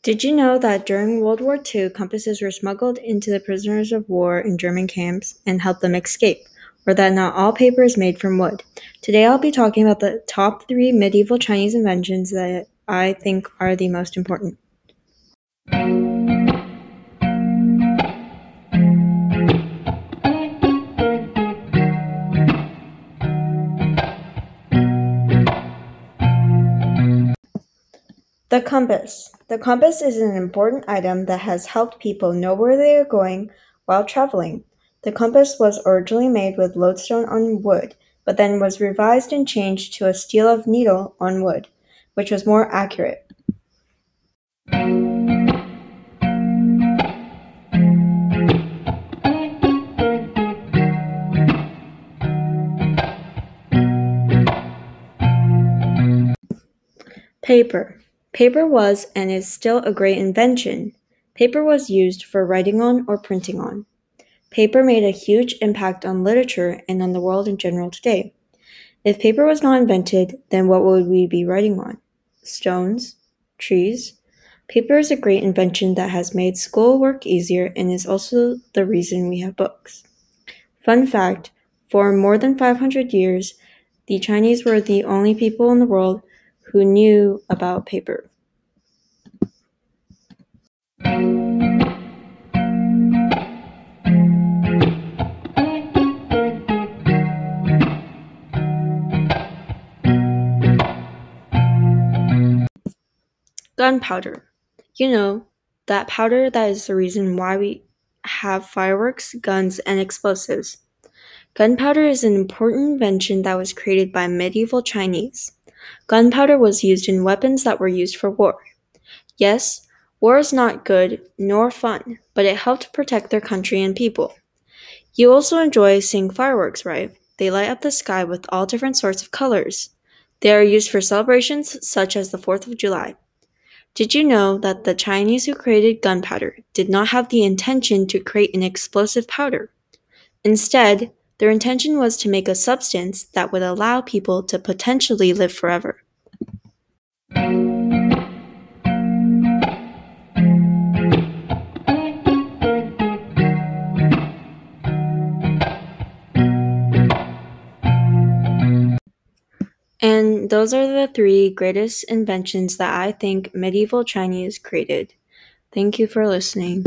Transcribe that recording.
Did you know that during World War II, compasses were smuggled into the prisoners of war in German camps and helped them escape? Or that not all paper is made from wood? Today I'll be talking about the top three medieval Chinese inventions that I think are the most important. The compass. The compass is an important item that has helped people know where they are going while traveling. The compass was originally made with lodestone on wood, but then was revised and changed to a steel of needle on wood, which was more accurate. Paper. Paper was and is still a great invention. Paper was used for writing on or printing on. Paper made a huge impact on literature and on the world in general today. If paper was not invented, then what would we be writing on? Stones? Trees? Paper is a great invention that has made school work easier and is also the reason we have books. Fun fact for more than 500 years, the Chinese were the only people in the world who knew about paper. Gunpowder. You know, that powder that is the reason why we have fireworks, guns, and explosives. Gunpowder is an important invention that was created by medieval Chinese. Gunpowder was used in weapons that were used for war. Yes, war is not good nor fun, but it helped protect their country and people. You also enjoy seeing fireworks, right? They light up the sky with all different sorts of colors. They are used for celebrations such as the 4th of July. Did you know that the Chinese who created gunpowder did not have the intention to create an explosive powder? Instead, their intention was to make a substance that would allow people to potentially live forever. And those are the three greatest inventions that I think medieval Chinese created. Thank you for listening.